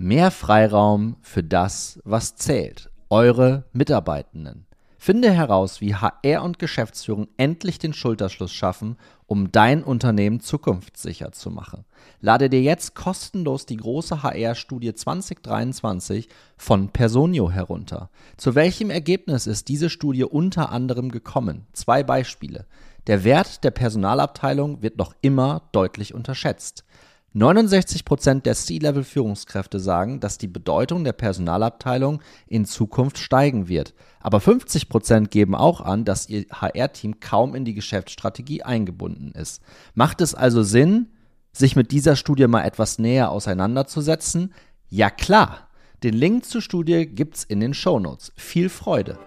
Mehr Freiraum für das, was zählt. Eure Mitarbeitenden. Finde heraus, wie HR und Geschäftsführung endlich den Schulterschluss schaffen, um dein Unternehmen zukunftssicher zu machen. Lade dir jetzt kostenlos die große HR-Studie 2023 von Personio herunter. Zu welchem Ergebnis ist diese Studie unter anderem gekommen? Zwei Beispiele. Der Wert der Personalabteilung wird noch immer deutlich unterschätzt. 69 Prozent der C-Level-Führungskräfte sagen, dass die Bedeutung der Personalabteilung in Zukunft steigen wird. Aber 50 Prozent geben auch an, dass ihr HR-Team kaum in die Geschäftsstrategie eingebunden ist. Macht es also Sinn, sich mit dieser Studie mal etwas näher auseinanderzusetzen? Ja klar. Den Link zur Studie gibt's in den Shownotes. Viel Freude!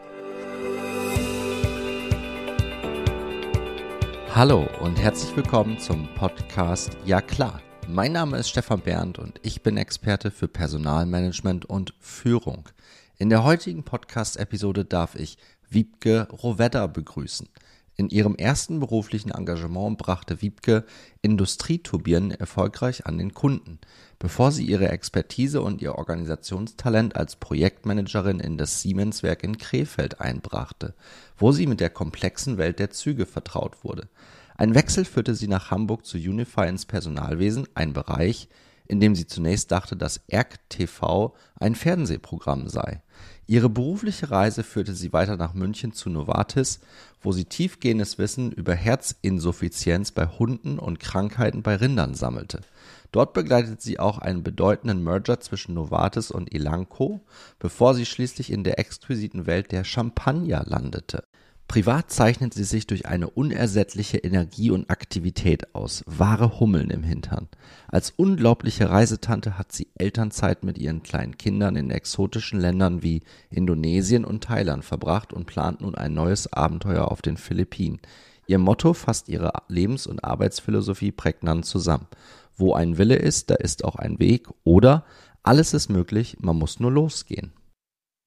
Hallo und herzlich willkommen zum Podcast Ja klar mein Name ist Stefan Berndt und ich bin Experte für Personalmanagement und Führung. In der heutigen Podcast-Episode darf ich Wiebke Rovedda begrüßen. In ihrem ersten beruflichen Engagement brachte Wiebke Industrieturbinen erfolgreich an den Kunden, bevor sie ihre Expertise und ihr Organisationstalent als Projektmanagerin in das Siemens-Werk in Krefeld einbrachte, wo sie mit der komplexen Welt der Züge vertraut wurde. Ein Wechsel führte sie nach Hamburg zu Unify ins Personalwesen, ein Bereich, in dem sie zunächst dachte, dass ERG TV ein Fernsehprogramm sei. Ihre berufliche Reise führte sie weiter nach München zu Novartis, wo sie tiefgehendes Wissen über Herzinsuffizienz bei Hunden und Krankheiten bei Rindern sammelte. Dort begleitet sie auch einen bedeutenden Merger zwischen Novartis und Elanco, bevor sie schließlich in der exquisiten Welt der Champagner landete. Privat zeichnet sie sich durch eine unersättliche Energie und Aktivität aus, wahre Hummeln im Hintern. Als unglaubliche Reisetante hat sie Elternzeit mit ihren kleinen Kindern in exotischen Ländern wie Indonesien und Thailand verbracht und plant nun ein neues Abenteuer auf den Philippinen. Ihr Motto fasst ihre Lebens- und Arbeitsphilosophie prägnant zusammen. Wo ein Wille ist, da ist auch ein Weg oder alles ist möglich, man muss nur losgehen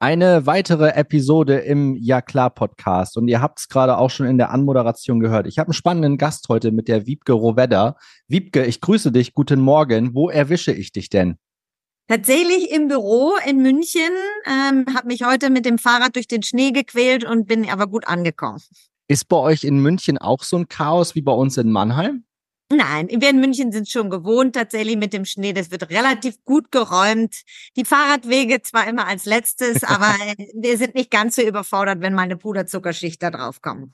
eine weitere Episode im Ja klar Podcast und ihr habt es gerade auch schon in der Anmoderation gehört. Ich habe einen spannenden Gast heute mit der Wiebke Rovedda. Wiebke, ich grüße dich. Guten Morgen. Wo erwische ich dich denn? Tatsächlich im Büro in München, ähm, habe mich heute mit dem Fahrrad durch den Schnee gequält und bin aber gut angekommen. Ist bei euch in München auch so ein Chaos wie bei uns in Mannheim? Nein, wir in München sind schon gewohnt tatsächlich mit dem Schnee. Das wird relativ gut geräumt. Die Fahrradwege zwar immer als letztes, aber wir sind nicht ganz so überfordert, wenn mal eine Puderzuckerschicht da drauf kommt.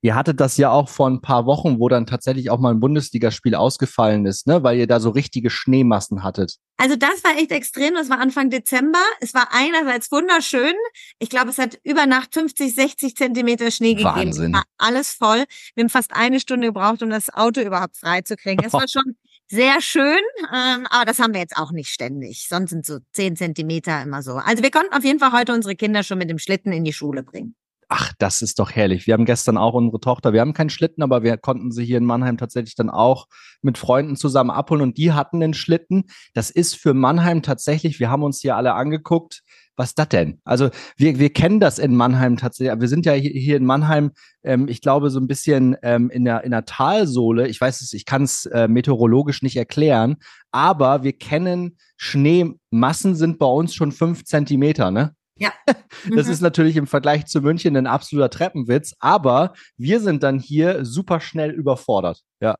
Ihr hattet das ja auch vor ein paar Wochen, wo dann tatsächlich auch mal ein Bundesligaspiel ausgefallen ist, ne? weil ihr da so richtige Schneemassen hattet. Also das war echt extrem. Das war Anfang Dezember. Es war einerseits wunderschön. Ich glaube, es hat über Nacht 50, 60 Zentimeter Schnee gegeben. Wahnsinn. War alles voll. Wir haben fast eine Stunde gebraucht, um das Auto überhaupt freizukriegen. Es war schon sehr schön, ähm, aber das haben wir jetzt auch nicht ständig. Sonst sind so 10 Zentimeter immer so. Also wir konnten auf jeden Fall heute unsere Kinder schon mit dem Schlitten in die Schule bringen. Ach, das ist doch herrlich. Wir haben gestern auch unsere Tochter, wir haben keinen Schlitten, aber wir konnten sie hier in Mannheim tatsächlich dann auch mit Freunden zusammen abholen und die hatten den Schlitten. Das ist für Mannheim tatsächlich, wir haben uns hier alle angeguckt, was ist das denn? Also wir, wir kennen das in Mannheim tatsächlich. Wir sind ja hier, hier in Mannheim, ähm, ich glaube, so ein bisschen ähm, in, der, in der Talsohle. Ich weiß es, ich kann es äh, meteorologisch nicht erklären, aber wir kennen Schneemassen sind bei uns schon fünf Zentimeter, ne? Ja. Das mhm. ist natürlich im Vergleich zu München ein absoluter Treppenwitz, aber wir sind dann hier super schnell überfordert. Ja.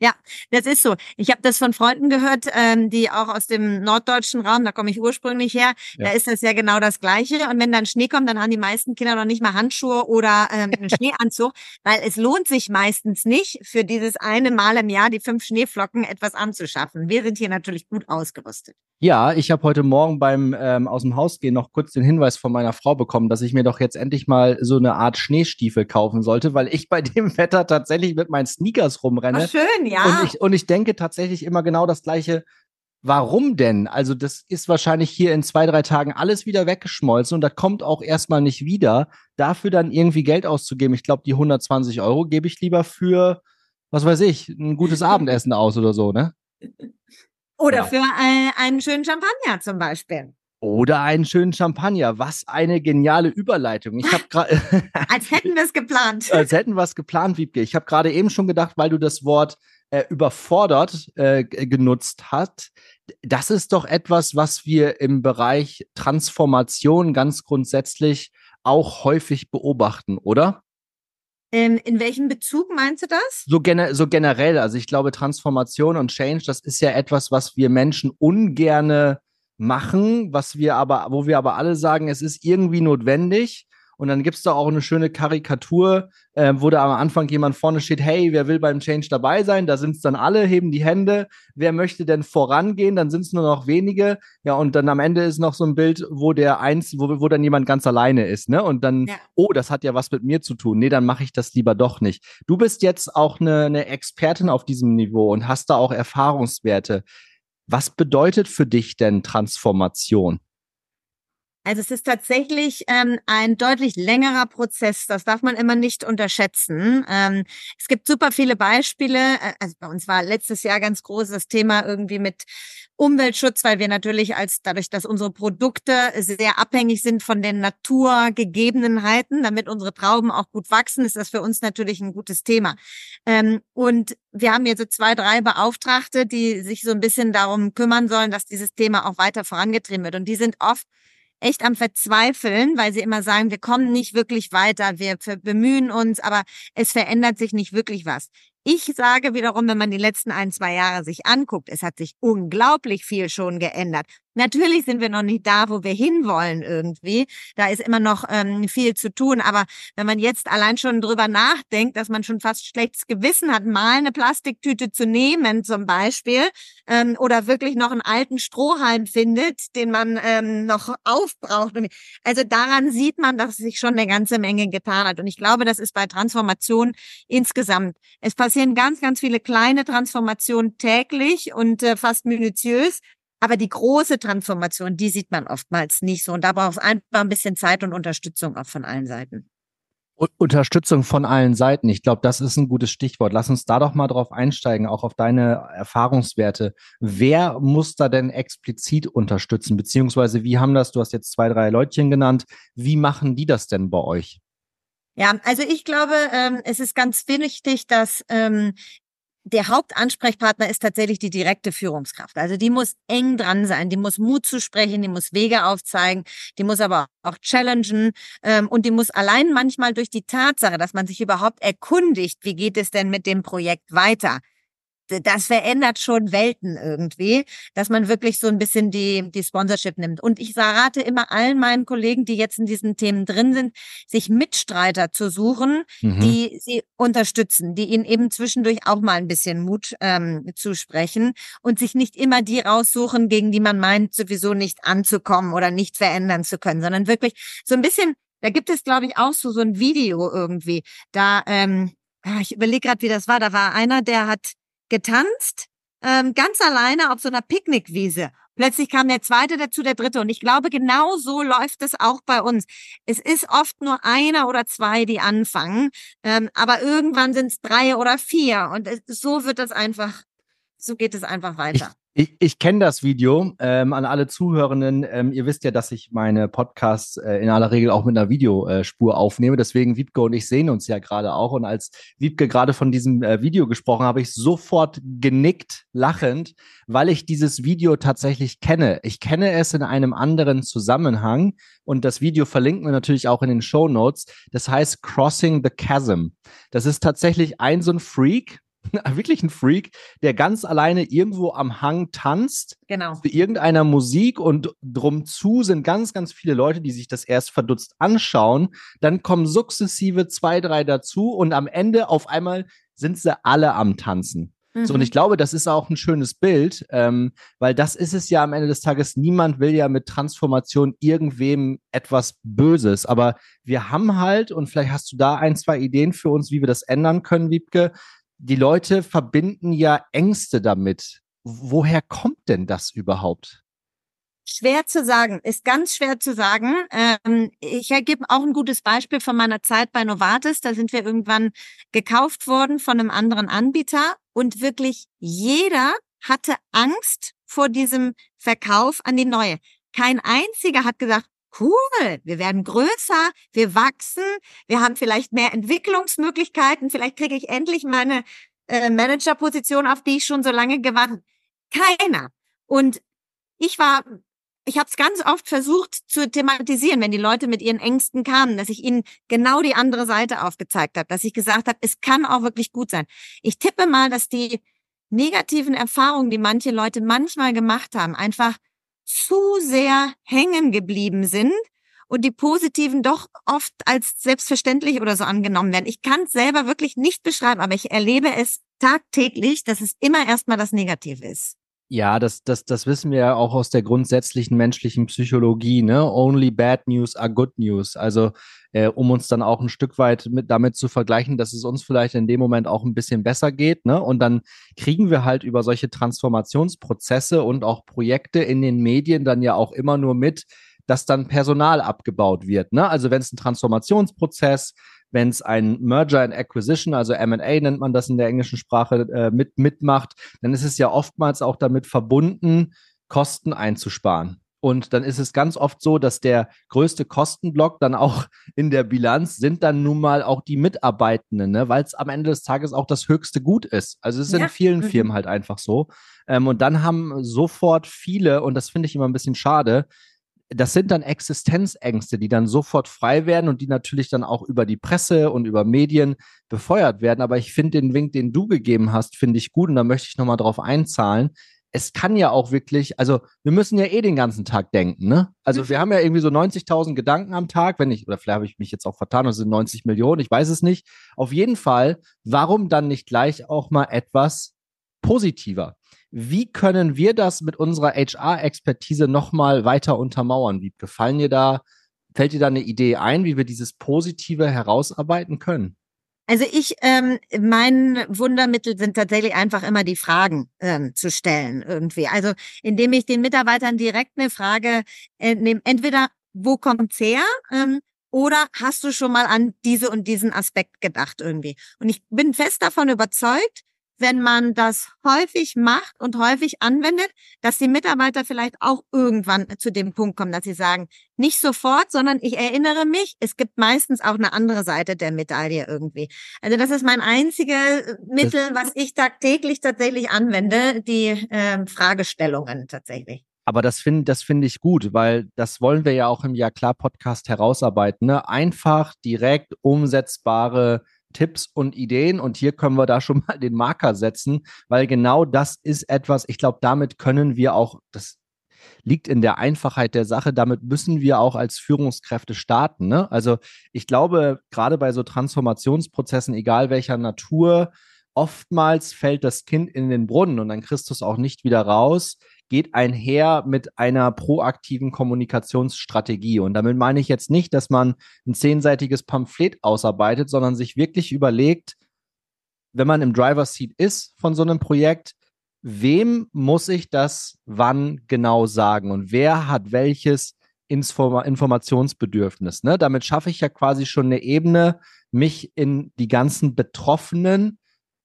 Ja, das ist so. Ich habe das von Freunden gehört, ähm, die auch aus dem norddeutschen Raum, da komme ich ursprünglich her, ja. da ist das ja genau das Gleiche. Und wenn dann Schnee kommt, dann haben die meisten Kinder noch nicht mal Handschuhe oder ähm, einen Schneeanzug, weil es lohnt sich meistens nicht, für dieses eine Mal im Jahr die fünf Schneeflocken etwas anzuschaffen. Wir sind hier natürlich gut ausgerüstet. Ja, ich habe heute Morgen beim ähm, aus dem Haus gehen noch kurz den Hinweis von meiner Frau bekommen, dass ich mir doch jetzt endlich mal so eine Art Schneestiefel kaufen sollte, weil ich bei dem Wetter tatsächlich mit meinen Sneakers rumrenne. Ach, schön, ja. Und ich, und ich denke tatsächlich immer genau das Gleiche. Warum denn? Also, das ist wahrscheinlich hier in zwei, drei Tagen alles wieder weggeschmolzen und da kommt auch erstmal nicht wieder. Dafür dann irgendwie Geld auszugeben. Ich glaube, die 120 Euro gebe ich lieber für, was weiß ich, ein gutes Abendessen aus oder so, ne? Oder ja. für äh, einen schönen Champagner zum Beispiel. Oder einen schönen Champagner. Was eine geniale Überleitung. Ich habe gerade. als hätten wir es geplant. als hätten wir es geplant, Wiebke. Ich habe gerade eben schon gedacht, weil du das Wort äh, überfordert äh, genutzt hast, das ist doch etwas, was wir im Bereich Transformation ganz grundsätzlich auch häufig beobachten, oder? Ähm, in welchem Bezug meinst du das? So, gene so generell. Also ich glaube, Transformation und Change, das ist ja etwas, was wir Menschen ungerne machen, was wir aber, wo wir aber alle sagen, es ist irgendwie notwendig. Und dann gibt es da auch eine schöne Karikatur, äh, wo da am Anfang jemand vorne steht, hey, wer will beim Change dabei sein? Da sind es dann alle, heben die Hände. Wer möchte denn vorangehen? Dann sind es nur noch wenige. Ja, und dann am Ende ist noch so ein Bild, wo der eins, wo, wo dann jemand ganz alleine ist, ne? Und dann, ja. oh, das hat ja was mit mir zu tun. Nee, dann mache ich das lieber doch nicht. Du bist jetzt auch eine, eine Expertin auf diesem Niveau und hast da auch Erfahrungswerte. Was bedeutet für dich denn Transformation? Also es ist tatsächlich ähm, ein deutlich längerer Prozess. Das darf man immer nicht unterschätzen. Ähm, es gibt super viele Beispiele. Also bei uns war letztes Jahr ganz groß das Thema irgendwie mit Umweltschutz, weil wir natürlich als dadurch, dass unsere Produkte sehr abhängig sind von den Naturgegebenheiten, damit unsere Trauben auch gut wachsen, ist das für uns natürlich ein gutes Thema. Ähm, und wir haben jetzt so zwei, drei Beauftragte, die sich so ein bisschen darum kümmern sollen, dass dieses Thema auch weiter vorangetrieben wird. Und die sind oft echt am Verzweifeln, weil sie immer sagen, wir kommen nicht wirklich weiter, wir bemühen uns, aber es verändert sich nicht wirklich was. Ich sage wiederum, wenn man die letzten ein, zwei Jahre sich anguckt, es hat sich unglaublich viel schon geändert. Natürlich sind wir noch nicht da, wo wir hinwollen irgendwie. Da ist immer noch ähm, viel zu tun. Aber wenn man jetzt allein schon drüber nachdenkt, dass man schon fast schlechtes Gewissen hat, mal eine Plastiktüte zu nehmen zum Beispiel ähm, oder wirklich noch einen alten Strohhalm findet, den man ähm, noch aufbraucht. Also daran sieht man, dass sich schon eine ganze Menge getan hat. Und ich glaube, das ist bei Transformation insgesamt. Es passieren ganz, ganz viele kleine Transformationen täglich und äh, fast minutiös. Aber die große Transformation, die sieht man oftmals nicht so. Und da braucht es einfach ein bisschen Zeit und Unterstützung auch von allen Seiten. Unterstützung von allen Seiten. Ich glaube, das ist ein gutes Stichwort. Lass uns da doch mal drauf einsteigen, auch auf deine Erfahrungswerte. Wer muss da denn explizit unterstützen? Beziehungsweise wie haben das, du hast jetzt zwei, drei Leutchen genannt, wie machen die das denn bei euch? Ja, also ich glaube, ähm, es ist ganz wichtig, dass ähm, der Hauptansprechpartner ist tatsächlich die direkte Führungskraft. Also die muss eng dran sein, die muss Mut zu sprechen, die muss Wege aufzeigen, die muss aber auch challengen ähm, und die muss allein manchmal durch die Tatsache, dass man sich überhaupt erkundigt, wie geht es denn mit dem Projekt weiter, das verändert schon Welten irgendwie, dass man wirklich so ein bisschen die, die Sponsorship nimmt. Und ich rate immer allen meinen Kollegen, die jetzt in diesen Themen drin sind, sich Mitstreiter zu suchen, mhm. die sie unterstützen, die ihnen eben zwischendurch auch mal ein bisschen Mut ähm, zusprechen und sich nicht immer die raussuchen, gegen die man meint, sowieso nicht anzukommen oder nicht verändern zu können, sondern wirklich so ein bisschen, da gibt es, glaube ich, auch so, so ein Video irgendwie. Da, ähm, ah, ich überlege gerade, wie das war. Da war einer, der hat getanzt, ähm, ganz alleine auf so einer Picknickwiese. Plötzlich kam der zweite dazu, der dritte. Und ich glaube, genau so läuft es auch bei uns. Es ist oft nur einer oder zwei, die anfangen. Ähm, aber irgendwann sind es drei oder vier. Und es, so wird das einfach, so geht es einfach weiter. Ich, ich kenne das Video. Ähm, an alle Zuhörenden, ähm, ihr wisst ja, dass ich meine Podcasts äh, in aller Regel auch mit einer Videospur aufnehme. Deswegen, Wiebke und ich sehen uns ja gerade auch. Und als Wiebke gerade von diesem äh, Video gesprochen habe, ich sofort genickt, lachend, weil ich dieses Video tatsächlich kenne. Ich kenne es in einem anderen Zusammenhang. Und das Video verlinken wir natürlich auch in den Show Notes. Das heißt Crossing the Chasm. Das ist tatsächlich ein so ein Freak, wirklich ein Freak, der ganz alleine irgendwo am Hang tanzt. Genau. Zu irgendeiner Musik und drum zu sind ganz, ganz viele Leute, die sich das erst verdutzt anschauen. Dann kommen sukzessive zwei, drei dazu und am Ende auf einmal sind sie alle am Tanzen. Mhm. So, und mhm. ich glaube, das ist auch ein schönes Bild, ähm, weil das ist es ja am Ende des Tages. Niemand will ja mit Transformation irgendwem etwas Böses, aber wir haben halt, und vielleicht hast du da ein, zwei Ideen für uns, wie wir das ändern können, Wiebke die Leute verbinden ja Ängste damit. Woher kommt denn das überhaupt? Schwer zu sagen, ist ganz schwer zu sagen. Ähm, ich ergebe auch ein gutes Beispiel von meiner Zeit bei Novartis. Da sind wir irgendwann gekauft worden von einem anderen Anbieter und wirklich jeder hatte Angst vor diesem Verkauf an die neue. Kein einziger hat gesagt, cool, wir werden größer, wir wachsen, wir haben vielleicht mehr Entwicklungsmöglichkeiten, vielleicht kriege ich endlich meine äh, Managerposition, auf die ich schon so lange gewartet. Keiner. Und ich war ich habe es ganz oft versucht zu thematisieren, wenn die Leute mit ihren Ängsten kamen, dass ich ihnen genau die andere Seite aufgezeigt habe, dass ich gesagt habe, es kann auch wirklich gut sein. Ich tippe mal, dass die negativen Erfahrungen, die manche Leute manchmal gemacht haben, einfach zu sehr hängen geblieben sind und die positiven doch oft als selbstverständlich oder so angenommen werden. Ich kann es selber wirklich nicht beschreiben, aber ich erlebe es tagtäglich, dass es immer erstmal das Negative ist. Ja, das, das, das wissen wir ja auch aus der grundsätzlichen menschlichen Psychologie, ne? Only bad news are good news. Also, äh, um uns dann auch ein Stück weit mit, damit zu vergleichen, dass es uns vielleicht in dem Moment auch ein bisschen besser geht, ne? Und dann kriegen wir halt über solche Transformationsprozesse und auch Projekte in den Medien dann ja auch immer nur mit, dass dann Personal abgebaut wird. Ne? Also wenn es ein Transformationsprozess, wenn es ein Merger and Acquisition, also M&A nennt man das in der englischen Sprache, äh, mit, mitmacht, dann ist es ja oftmals auch damit verbunden, Kosten einzusparen. Und dann ist es ganz oft so, dass der größte Kostenblock dann auch in der Bilanz sind dann nun mal auch die Mitarbeitenden, ne? weil es am Ende des Tages auch das höchste Gut ist. Also es ist ja. in vielen mhm. Firmen halt einfach so. Ähm, und dann haben sofort viele, und das finde ich immer ein bisschen schade, das sind dann Existenzängste, die dann sofort frei werden und die natürlich dann auch über die Presse und über Medien befeuert werden. Aber ich finde den Wink, den du gegeben hast, finde ich gut und da möchte ich nochmal drauf einzahlen. Es kann ja auch wirklich, also wir müssen ja eh den ganzen Tag denken, ne? Also wir haben ja irgendwie so 90.000 Gedanken am Tag, wenn ich, oder vielleicht habe ich mich jetzt auch vertan, es sind 90 Millionen, ich weiß es nicht. Auf jeden Fall, warum dann nicht gleich auch mal etwas positiver? Wie können wir das mit unserer HR-Expertise nochmal weiter untermauern? Wie gefallen dir da, fällt dir da eine Idee ein, wie wir dieses Positive herausarbeiten können? Also ich, ähm, mein Wundermittel sind tatsächlich einfach immer die Fragen ähm, zu stellen irgendwie. Also indem ich den Mitarbeitern direkt eine Frage äh, nehme, entweder wo kommt's her? Ähm, oder hast du schon mal an diese und diesen Aspekt gedacht irgendwie? Und ich bin fest davon überzeugt, wenn man das häufig macht und häufig anwendet, dass die Mitarbeiter vielleicht auch irgendwann zu dem Punkt kommen, dass sie sagen, nicht sofort, sondern ich erinnere mich, es gibt meistens auch eine andere Seite der Medaille irgendwie. Also das ist mein einziges Mittel, was ich tagtäglich tatsächlich anwende, die äh, Fragestellungen tatsächlich. Aber das finde das finde ich gut, weil das wollen wir ja auch im Ja klar Podcast herausarbeiten. Ne? Einfach, direkt umsetzbare Tipps und Ideen. Und hier können wir da schon mal den Marker setzen, weil genau das ist etwas, ich glaube, damit können wir auch, das liegt in der Einfachheit der Sache, damit müssen wir auch als Führungskräfte starten. Ne? Also ich glaube, gerade bei so Transformationsprozessen, egal welcher Natur, oftmals fällt das Kind in den Brunnen und dann kriegst du es auch nicht wieder raus geht einher mit einer proaktiven Kommunikationsstrategie. Und damit meine ich jetzt nicht, dass man ein zehnseitiges Pamphlet ausarbeitet, sondern sich wirklich überlegt, wenn man im Driver Seat ist von so einem Projekt, wem muss ich das wann genau sagen und wer hat welches Informationsbedürfnis. Ne? Damit schaffe ich ja quasi schon eine Ebene, mich in die ganzen Betroffenen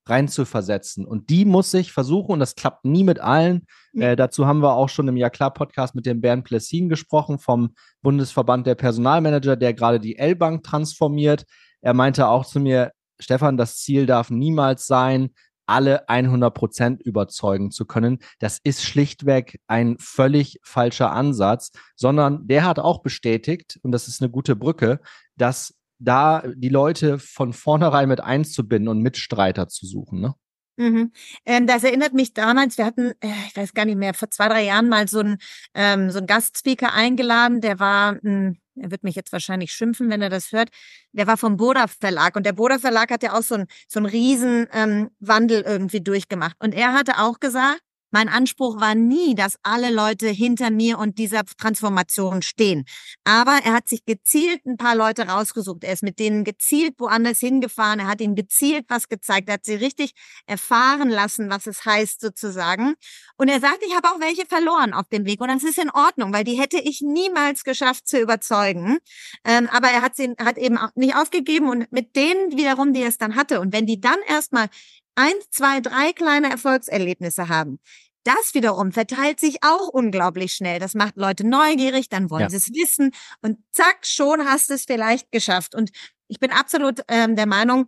reinzuversetzen. Und die muss ich versuchen, und das klappt nie mit allen. Mhm. Äh, dazu haben wir auch schon im Ja klar Podcast mit dem Bernd Plessin gesprochen vom Bundesverband der Personalmanager, der gerade die L-Bank transformiert. Er meinte auch zu mir, Stefan, das Ziel darf niemals sein, alle 100 Prozent überzeugen zu können. Das ist schlichtweg ein völlig falscher Ansatz, sondern der hat auch bestätigt, und das ist eine gute Brücke, dass da die Leute von vornherein mit einzubinden und Mitstreiter zu suchen, ne? Mhm. Ähm, das erinnert mich damals, wir hatten, äh, ich weiß gar nicht mehr, vor zwei, drei Jahren mal so ein ähm, so Gastspeaker eingeladen, der war, mh, hm, er wird mich jetzt wahrscheinlich schimpfen, wenn er das hört, der war vom Boda Verlag und der Boda Verlag hat ja auch so ein so ein riesen ähm, Wandel irgendwie durchgemacht und er hatte auch gesagt, mein Anspruch war nie, dass alle Leute hinter mir und dieser Transformation stehen. Aber er hat sich gezielt ein paar Leute rausgesucht. Er ist mit denen gezielt woanders hingefahren. Er hat ihnen gezielt was gezeigt. Er hat sie richtig erfahren lassen, was es heißt sozusagen. Und er sagt, ich habe auch welche verloren auf dem Weg. Und das ist in Ordnung, weil die hätte ich niemals geschafft zu überzeugen. Ähm, aber er hat sie hat eben auch nicht aufgegeben und mit denen wiederum, die er es dann hatte. Und wenn die dann erstmal eins, zwei, drei kleine Erfolgserlebnisse haben, das wiederum verteilt sich auch unglaublich schnell. Das macht Leute neugierig, dann wollen ja. sie es wissen und zack, schon hast du es vielleicht geschafft. Und ich bin absolut ähm, der Meinung,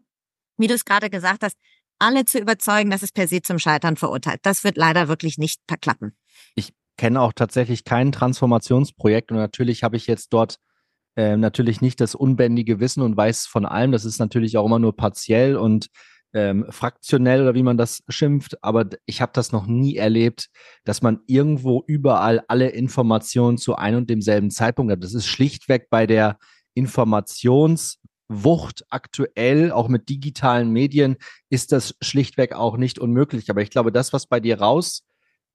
wie du es gerade gesagt hast, alle zu überzeugen, dass es per se zum Scheitern verurteilt. Das wird leider wirklich nicht verklappen. Ich kenne auch tatsächlich kein Transformationsprojekt und natürlich habe ich jetzt dort äh, natürlich nicht das unbändige Wissen und weiß von allem. Das ist natürlich auch immer nur partiell und ähm, fraktionell oder wie man das schimpft, aber ich habe das noch nie erlebt, dass man irgendwo überall alle Informationen zu einem und demselben Zeitpunkt hat. Das ist schlichtweg bei der Informationswucht aktuell, auch mit digitalen Medien, ist das schlichtweg auch nicht unmöglich. Aber ich glaube, das, was bei dir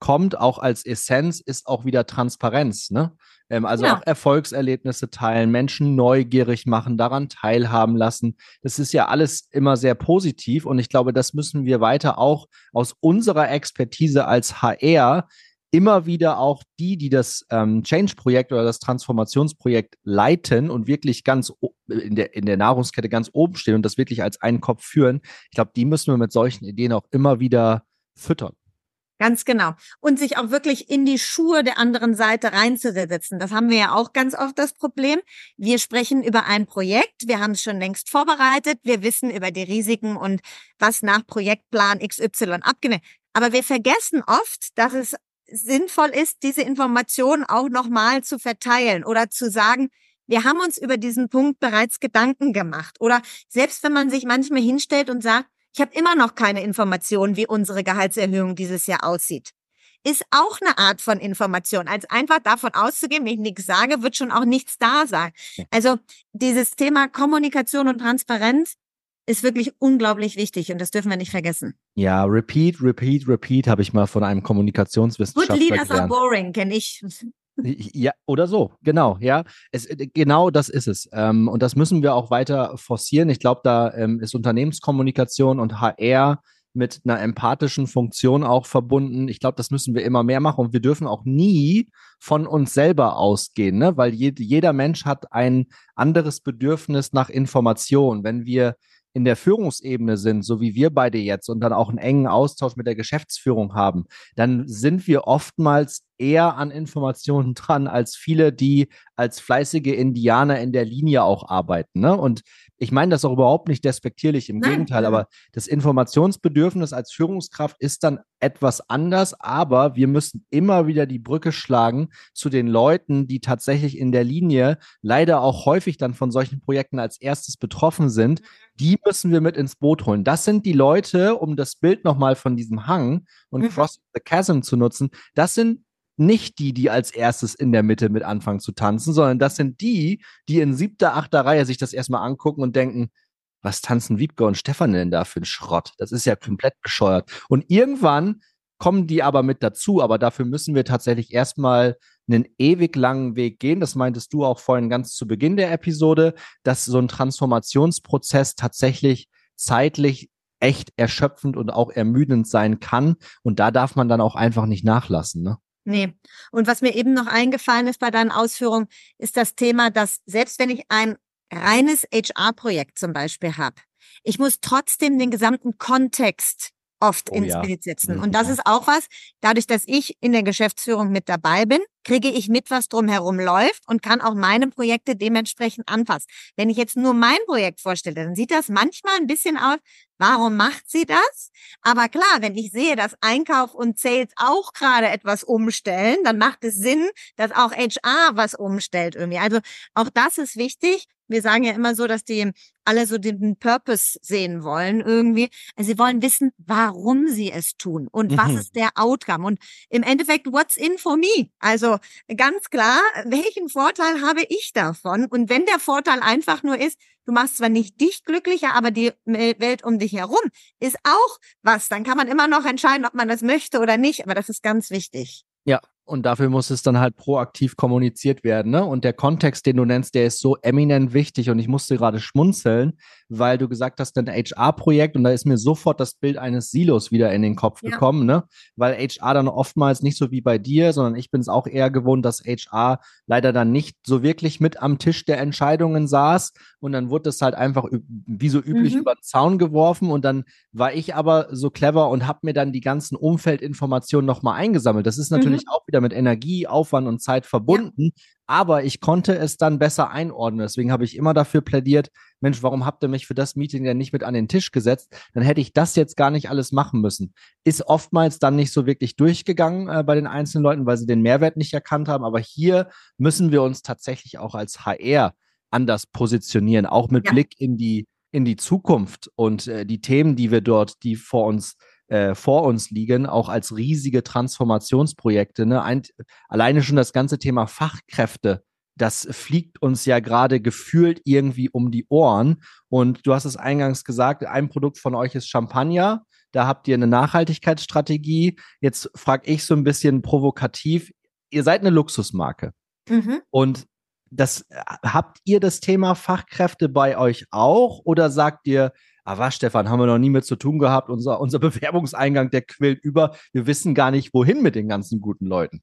rauskommt, auch als Essenz, ist auch wieder Transparenz. Ne? Ähm, also ja. auch Erfolgserlebnisse teilen, Menschen neugierig machen, daran teilhaben lassen. Das ist ja alles immer sehr positiv und ich glaube, das müssen wir weiter auch aus unserer Expertise als HR immer wieder auch die, die das ähm, Change-Projekt oder das Transformationsprojekt leiten und wirklich ganz in der, in der Nahrungskette ganz oben stehen und das wirklich als einen Kopf führen, ich glaube, die müssen wir mit solchen Ideen auch immer wieder füttern. Ganz genau. Und sich auch wirklich in die Schuhe der anderen Seite reinzusetzen. Das haben wir ja auch ganz oft das Problem. Wir sprechen über ein Projekt. Wir haben es schon längst vorbereitet. Wir wissen über die Risiken und was nach Projektplan XY abgenommen. Aber wir vergessen oft, dass es sinnvoll ist, diese Informationen auch nochmal zu verteilen oder zu sagen, wir haben uns über diesen Punkt bereits Gedanken gemacht. Oder selbst wenn man sich manchmal hinstellt und sagt, ich habe immer noch keine Informationen, wie unsere Gehaltserhöhung dieses Jahr aussieht. Ist auch eine Art von Information. Als einfach davon auszugehen, wenn ich nichts sage, wird schon auch nichts da sein. Also dieses Thema Kommunikation und Transparenz ist wirklich unglaublich wichtig und das dürfen wir nicht vergessen. Ja, repeat, repeat, repeat habe ich mal von einem Kommunikationswissenschaftler Good leaders gelernt. are boring, kenne ich. Ja, oder so, genau, ja. Es, äh, genau das ist es. Ähm, und das müssen wir auch weiter forcieren. Ich glaube, da ähm, ist Unternehmenskommunikation und HR mit einer empathischen Funktion auch verbunden. Ich glaube, das müssen wir immer mehr machen und wir dürfen auch nie von uns selber ausgehen, ne? weil je, jeder Mensch hat ein anderes Bedürfnis nach Information. Wenn wir in der Führungsebene sind, so wie wir beide jetzt, und dann auch einen engen Austausch mit der Geschäftsführung haben, dann sind wir oftmals eher an Informationen dran als viele, die als fleißige Indianer in der Linie auch arbeiten. Ne? Und ich meine das auch überhaupt nicht despektierlich, im Nein. Gegenteil, aber das Informationsbedürfnis als Führungskraft ist dann etwas anders, aber wir müssen immer wieder die Brücke schlagen zu den Leuten, die tatsächlich in der Linie leider auch häufig dann von solchen Projekten als erstes betroffen sind. Mhm. Die müssen wir mit ins Boot holen. Das sind die Leute, um das Bild nochmal von diesem Hang und mhm. Cross the Chasm zu nutzen. Das sind nicht die, die als erstes in der Mitte mit anfangen zu tanzen, sondern das sind die, die in siebter, achter Reihe sich das erstmal angucken und denken, was tanzen Wiebke und Stefan denn da für ein Schrott? Das ist ja komplett bescheuert. Und irgendwann kommen die aber mit dazu, aber dafür müssen wir tatsächlich erstmal einen ewig langen Weg gehen. Das meintest du auch vorhin ganz zu Beginn der Episode, dass so ein Transformationsprozess tatsächlich zeitlich echt erschöpfend und auch ermüdend sein kann. Und da darf man dann auch einfach nicht nachlassen. Ne? Nee. Und was mir eben noch eingefallen ist bei deinen Ausführungen, ist das Thema, dass selbst wenn ich ein reines HR-Projekt zum Beispiel habe, ich muss trotzdem den gesamten Kontext oft oh, ins ja. Bild setzen. Und das ist auch was, dadurch, dass ich in der Geschäftsführung mit dabei bin, kriege ich mit, was drumherum läuft und kann auch meine Projekte dementsprechend anpassen. Wenn ich jetzt nur mein Projekt vorstelle, dann sieht das manchmal ein bisschen aus, warum macht sie das? Aber klar, wenn ich sehe, dass Einkauf und Sales auch gerade etwas umstellen, dann macht es Sinn, dass auch HR was umstellt irgendwie. Also auch das ist wichtig. Wir sagen ja immer so, dass die alle so den Purpose sehen wollen irgendwie. Also sie wollen wissen, warum sie es tun und mhm. was ist der Outcome. Und im Endeffekt, what's in for me? Also ganz klar, welchen Vorteil habe ich davon? Und wenn der Vorteil einfach nur ist, du machst zwar nicht dich glücklicher, aber die Welt um dich herum ist auch was, dann kann man immer noch entscheiden, ob man das möchte oder nicht. Aber das ist ganz wichtig. Ja, und dafür muss es dann halt proaktiv kommuniziert werden. Ne? Und der Kontext, den du nennst, der ist so eminent wichtig. Und ich musste gerade schmunzeln, weil du gesagt hast, ein HR-Projekt. Und da ist mir sofort das Bild eines Silos wieder in den Kopf ja. gekommen. Ne? Weil HR dann oftmals nicht so wie bei dir, sondern ich bin es auch eher gewohnt, dass HR leider dann nicht so wirklich mit am Tisch der Entscheidungen saß. Und dann wurde es halt einfach wie so üblich mhm. über den Zaun geworfen. Und dann war ich aber so clever und habe mir dann die ganzen Umfeldinformationen nochmal eingesammelt. Das ist natürlich mhm. auch wieder mit Energie, Aufwand und Zeit verbunden. Ja. Aber ich konnte es dann besser einordnen. Deswegen habe ich immer dafür plädiert, Mensch, warum habt ihr mich für das Meeting denn nicht mit an den Tisch gesetzt? Dann hätte ich das jetzt gar nicht alles machen müssen. Ist oftmals dann nicht so wirklich durchgegangen äh, bei den einzelnen Leuten, weil sie den Mehrwert nicht erkannt haben. Aber hier müssen wir uns tatsächlich auch als HR anders positionieren, auch mit ja. Blick in die, in die Zukunft und äh, die Themen, die wir dort, die vor uns äh, vor uns liegen, auch als riesige Transformationsprojekte. Ne? Ein, alleine schon das ganze Thema Fachkräfte, das fliegt uns ja gerade gefühlt irgendwie um die Ohren. Und du hast es eingangs gesagt, ein Produkt von euch ist Champagner. Da habt ihr eine Nachhaltigkeitsstrategie. Jetzt frage ich so ein bisschen provokativ. Ihr seid eine Luxusmarke. Mhm. Und das habt ihr das Thema Fachkräfte bei euch auch oder sagt ihr, ah was, Stefan, haben wir noch nie mit zu tun gehabt, unser, unser Bewerbungseingang, der quillt über, wir wissen gar nicht, wohin mit den ganzen guten Leuten.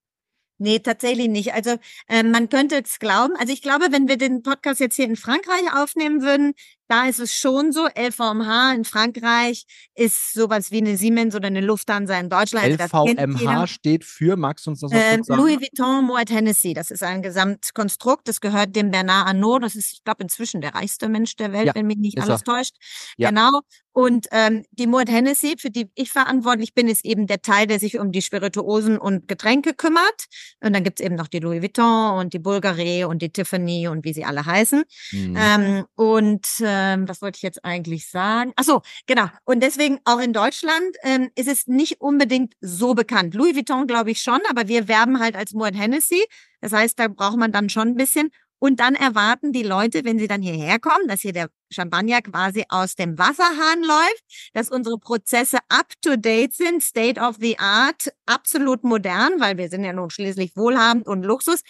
Nee, tatsächlich nicht. Also äh, man könnte es glauben. Also ich glaube, wenn wir den Podcast jetzt hier in Frankreich aufnehmen würden, da ist es schon so. LVMH in Frankreich ist sowas wie eine Siemens oder eine Lufthansa in Deutschland. LVMH also steht für, magst du uns das äh, Louis Vuitton Moet Hennessy. Das ist ein Gesamtkonstrukt. Das gehört dem Bernard Arnault. Das ist, ich glaube, inzwischen der reichste Mensch der Welt, ja, wenn mich nicht alles er. täuscht. Ja. Genau. Und ähm, die Moet Hennessy, für die ich verantwortlich bin, ist eben der Teil, der sich um die Spirituosen und Getränke kümmert. Und dann gibt's eben noch die Louis Vuitton und die Bulgari und die Tiffany und wie sie alle heißen. Mhm. Ähm, und ähm, was wollte ich jetzt eigentlich sagen? Ach so, genau. Und deswegen auch in Deutschland ähm, ist es nicht unbedingt so bekannt. Louis Vuitton glaube ich schon, aber wir werben halt als Moet Hennessy. Das heißt, da braucht man dann schon ein bisschen. Und dann erwarten die Leute, wenn sie dann hierher kommen, dass hier der Champagner quasi aus dem Wasserhahn läuft, dass unsere Prozesse up to date sind, state of the art, absolut modern, weil wir sind ja nun schließlich wohlhabend und Luxus.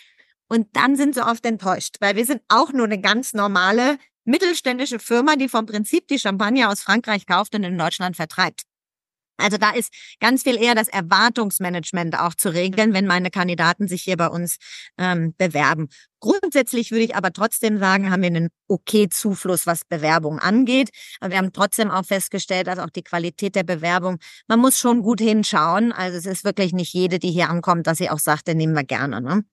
Und dann sind sie oft enttäuscht, weil wir sind auch nur eine ganz normale mittelständische Firma, die vom Prinzip die Champagner aus Frankreich kauft und in Deutschland vertreibt. Also da ist ganz viel eher das Erwartungsmanagement auch zu regeln, wenn meine Kandidaten sich hier bei uns ähm, bewerben. Grundsätzlich würde ich aber trotzdem sagen, haben wir einen okay Zufluss, was Bewerbung angeht. Aber wir haben trotzdem auch festgestellt, dass auch die Qualität der Bewerbung, man muss schon gut hinschauen. Also es ist wirklich nicht jede, die hier ankommt, dass sie auch sagt, den nehmen wir gerne. Ne?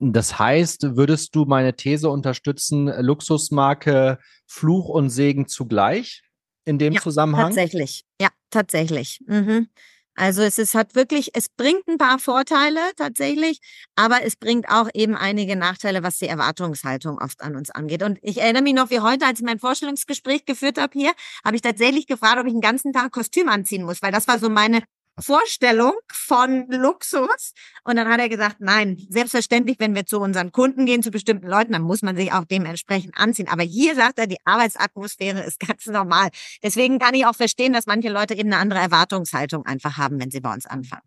Das heißt, würdest du meine These unterstützen, Luxusmarke Fluch und Segen zugleich? in dem ja, Zusammenhang? Tatsächlich, ja, tatsächlich. Mhm. Also es ist, hat wirklich, es bringt ein paar Vorteile tatsächlich, aber es bringt auch eben einige Nachteile, was die Erwartungshaltung oft an uns angeht. Und ich erinnere mich noch wie heute, als ich mein Vorstellungsgespräch geführt habe hier, habe ich tatsächlich gefragt, ob ich den ganzen Tag Kostüm anziehen muss, weil das war so meine Vorstellung von Luxus. Und dann hat er gesagt, nein, selbstverständlich, wenn wir zu unseren Kunden gehen, zu bestimmten Leuten, dann muss man sich auch dementsprechend anziehen. Aber hier sagt er, die Arbeitsatmosphäre ist ganz normal. Deswegen kann ich auch verstehen, dass manche Leute eben eine andere Erwartungshaltung einfach haben, wenn sie bei uns anfangen.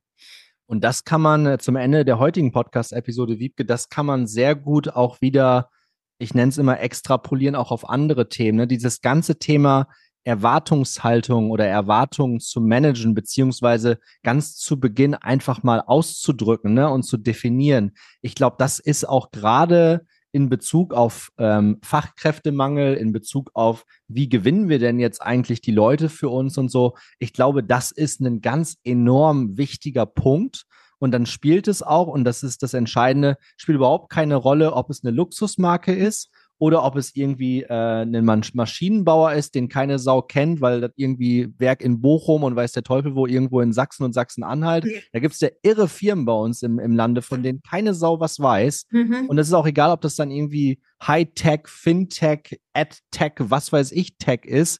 Und das kann man äh, zum Ende der heutigen Podcast-Episode, Wiebke, das kann man sehr gut auch wieder, ich nenne es immer extrapolieren, auch auf andere Themen. Ne? Dieses ganze Thema Erwartungshaltung oder Erwartungen zu managen, beziehungsweise ganz zu Beginn einfach mal auszudrücken ne, und zu definieren. Ich glaube, das ist auch gerade in Bezug auf ähm, Fachkräftemangel, in Bezug auf, wie gewinnen wir denn jetzt eigentlich die Leute für uns und so. Ich glaube, das ist ein ganz enorm wichtiger Punkt. Und dann spielt es auch, und das ist das Entscheidende, spielt überhaupt keine Rolle, ob es eine Luxusmarke ist oder ob es irgendwie äh, ein Maschinenbauer ist, den keine Sau kennt, weil das irgendwie Werk in Bochum und weiß der Teufel wo irgendwo in Sachsen und Sachsen-Anhalt. Ja. Da gibt es ja irre Firmen bei uns im, im Lande, von denen keine Sau was weiß. Mhm. Und es ist auch egal, ob das dann irgendwie Hightech, Fintech, AdTech, was weiß ich, Tech ist.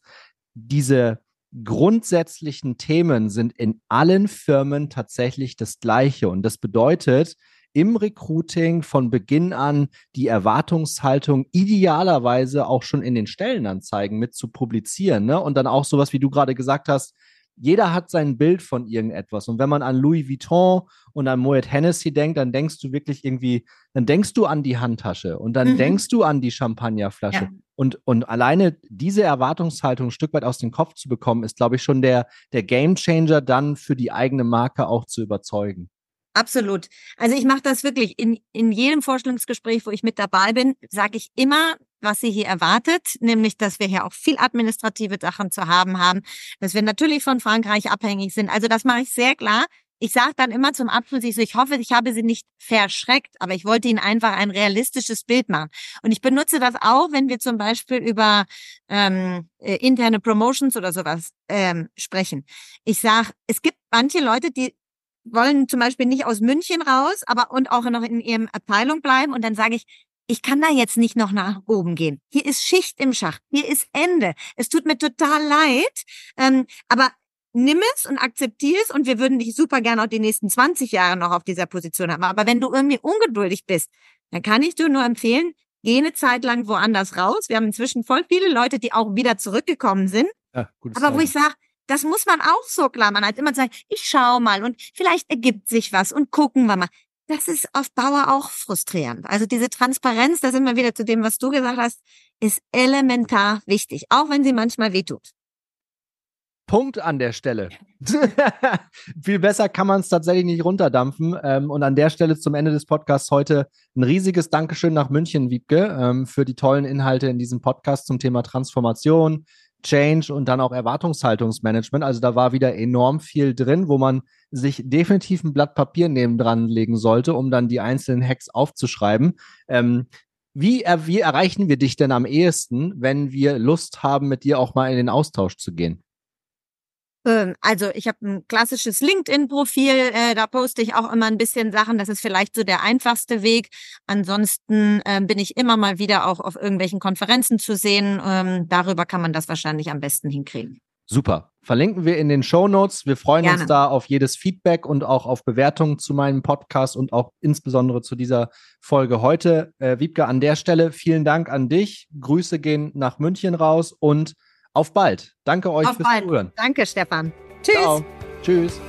Diese grundsätzlichen Themen sind in allen Firmen tatsächlich das gleiche. Und das bedeutet, im Recruiting von Beginn an die Erwartungshaltung idealerweise auch schon in den Stellenanzeigen mit zu publizieren. Ne? Und dann auch sowas, wie du gerade gesagt hast, jeder hat sein Bild von irgendetwas. Und wenn man an Louis Vuitton und an Moet Hennessy denkt, dann denkst du wirklich irgendwie, dann denkst du an die Handtasche und dann mhm. denkst du an die Champagnerflasche. Ja. Und, und alleine diese Erwartungshaltung ein Stück weit aus dem Kopf zu bekommen, ist, glaube ich, schon der, der Game Changer dann für die eigene Marke auch zu überzeugen. Absolut. Also ich mache das wirklich in, in jedem Vorstellungsgespräch, wo ich mit dabei bin, sage ich immer, was sie hier erwartet, nämlich, dass wir hier auch viel administrative Sachen zu haben haben, dass wir natürlich von Frankreich abhängig sind. Also das mache ich sehr klar. ich sage dann immer zum Abschluss, ich, so, ich hoffe, ich habe sie nicht verschreckt, aber ich wollte ihnen einfach ein realistisches Bild machen. Und ich benutze das auch, wenn wir zum Beispiel über ähm, äh, interne Promotions oder sowas ähm, sprechen. Ich sage, es gibt manche Leute, die wollen zum Beispiel nicht aus München raus, aber und auch noch in ihrem Abteilung bleiben. Und dann sage ich, ich kann da jetzt nicht noch nach oben gehen. Hier ist Schicht im Schacht. Hier ist Ende. Es tut mir total leid. Ähm, aber nimm es und akzeptier es und wir würden dich super gerne auch die nächsten 20 Jahre noch auf dieser Position haben. Aber wenn du irgendwie ungeduldig bist, dann kann ich dir nur empfehlen, geh eine Zeit lang woanders raus. Wir haben inzwischen voll viele Leute, die auch wieder zurückgekommen sind. Ja, aber wo ich sage, das muss man auch so klar. Man hat immer sagen, ich schau mal und vielleicht ergibt sich was und gucken wir mal. Das ist auf Dauer auch frustrierend. Also diese Transparenz, da sind wir wieder zu dem, was du gesagt hast, ist elementar wichtig, auch wenn sie manchmal wehtut. Punkt an der Stelle. Viel besser kann man es tatsächlich nicht runterdampfen. Ähm, und an der Stelle zum Ende des Podcasts heute ein riesiges Dankeschön nach München, Wiebke, ähm, für die tollen Inhalte in diesem Podcast zum Thema Transformation, Change und dann auch Erwartungshaltungsmanagement. Also da war wieder enorm viel drin, wo man sich definitiv ein Blatt Papier neben dran legen sollte, um dann die einzelnen Hacks aufzuschreiben. Ähm, wie, er, wie erreichen wir dich denn am ehesten, wenn wir Lust haben, mit dir auch mal in den Austausch zu gehen? Ähm, also ich habe ein klassisches LinkedIn-Profil, äh, da poste ich auch immer ein bisschen Sachen. Das ist vielleicht so der einfachste Weg. Ansonsten äh, bin ich immer mal wieder auch auf irgendwelchen Konferenzen zu sehen. Ähm, darüber kann man das wahrscheinlich am besten hinkriegen. Super. Verlinken wir in den Show Notes. Wir freuen Gerne. uns da auf jedes Feedback und auch auf Bewertungen zu meinem Podcast und auch insbesondere zu dieser Folge heute. Äh, Wiebke, an der Stelle vielen Dank an dich. Grüße gehen nach München raus und auf bald. Danke euch Auf fürs bald. Zuhören. Danke, Stefan. Tschüss. Ciao. Tschüss.